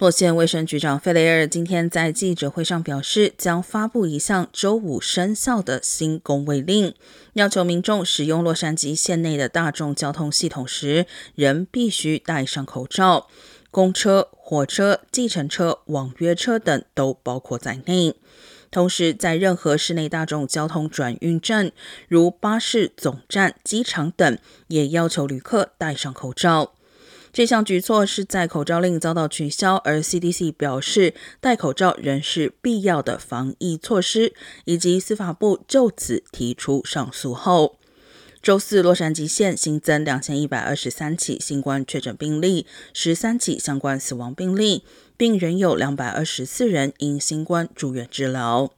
洛县卫生局长费雷尔今天在记者会上表示，将发布一项周五生效的新公卫令，要求民众使用洛杉矶县内的大众交通系统时，仍必须戴上口罩。公车、火车、计程车、网约车等都包括在内。同时，在任何室内大众交通转运站，如巴士总站、机场等，也要求旅客戴上口罩。这项举措是在口罩令遭到取消，而 CDC 表示戴口罩仍是必要的防疫措施，以及司法部就此提出上诉后，周四洛杉矶县新增两千一百二十三起新冠确诊病例，十三起相关死亡病例，并仍有两百二十四人因新冠住院治疗。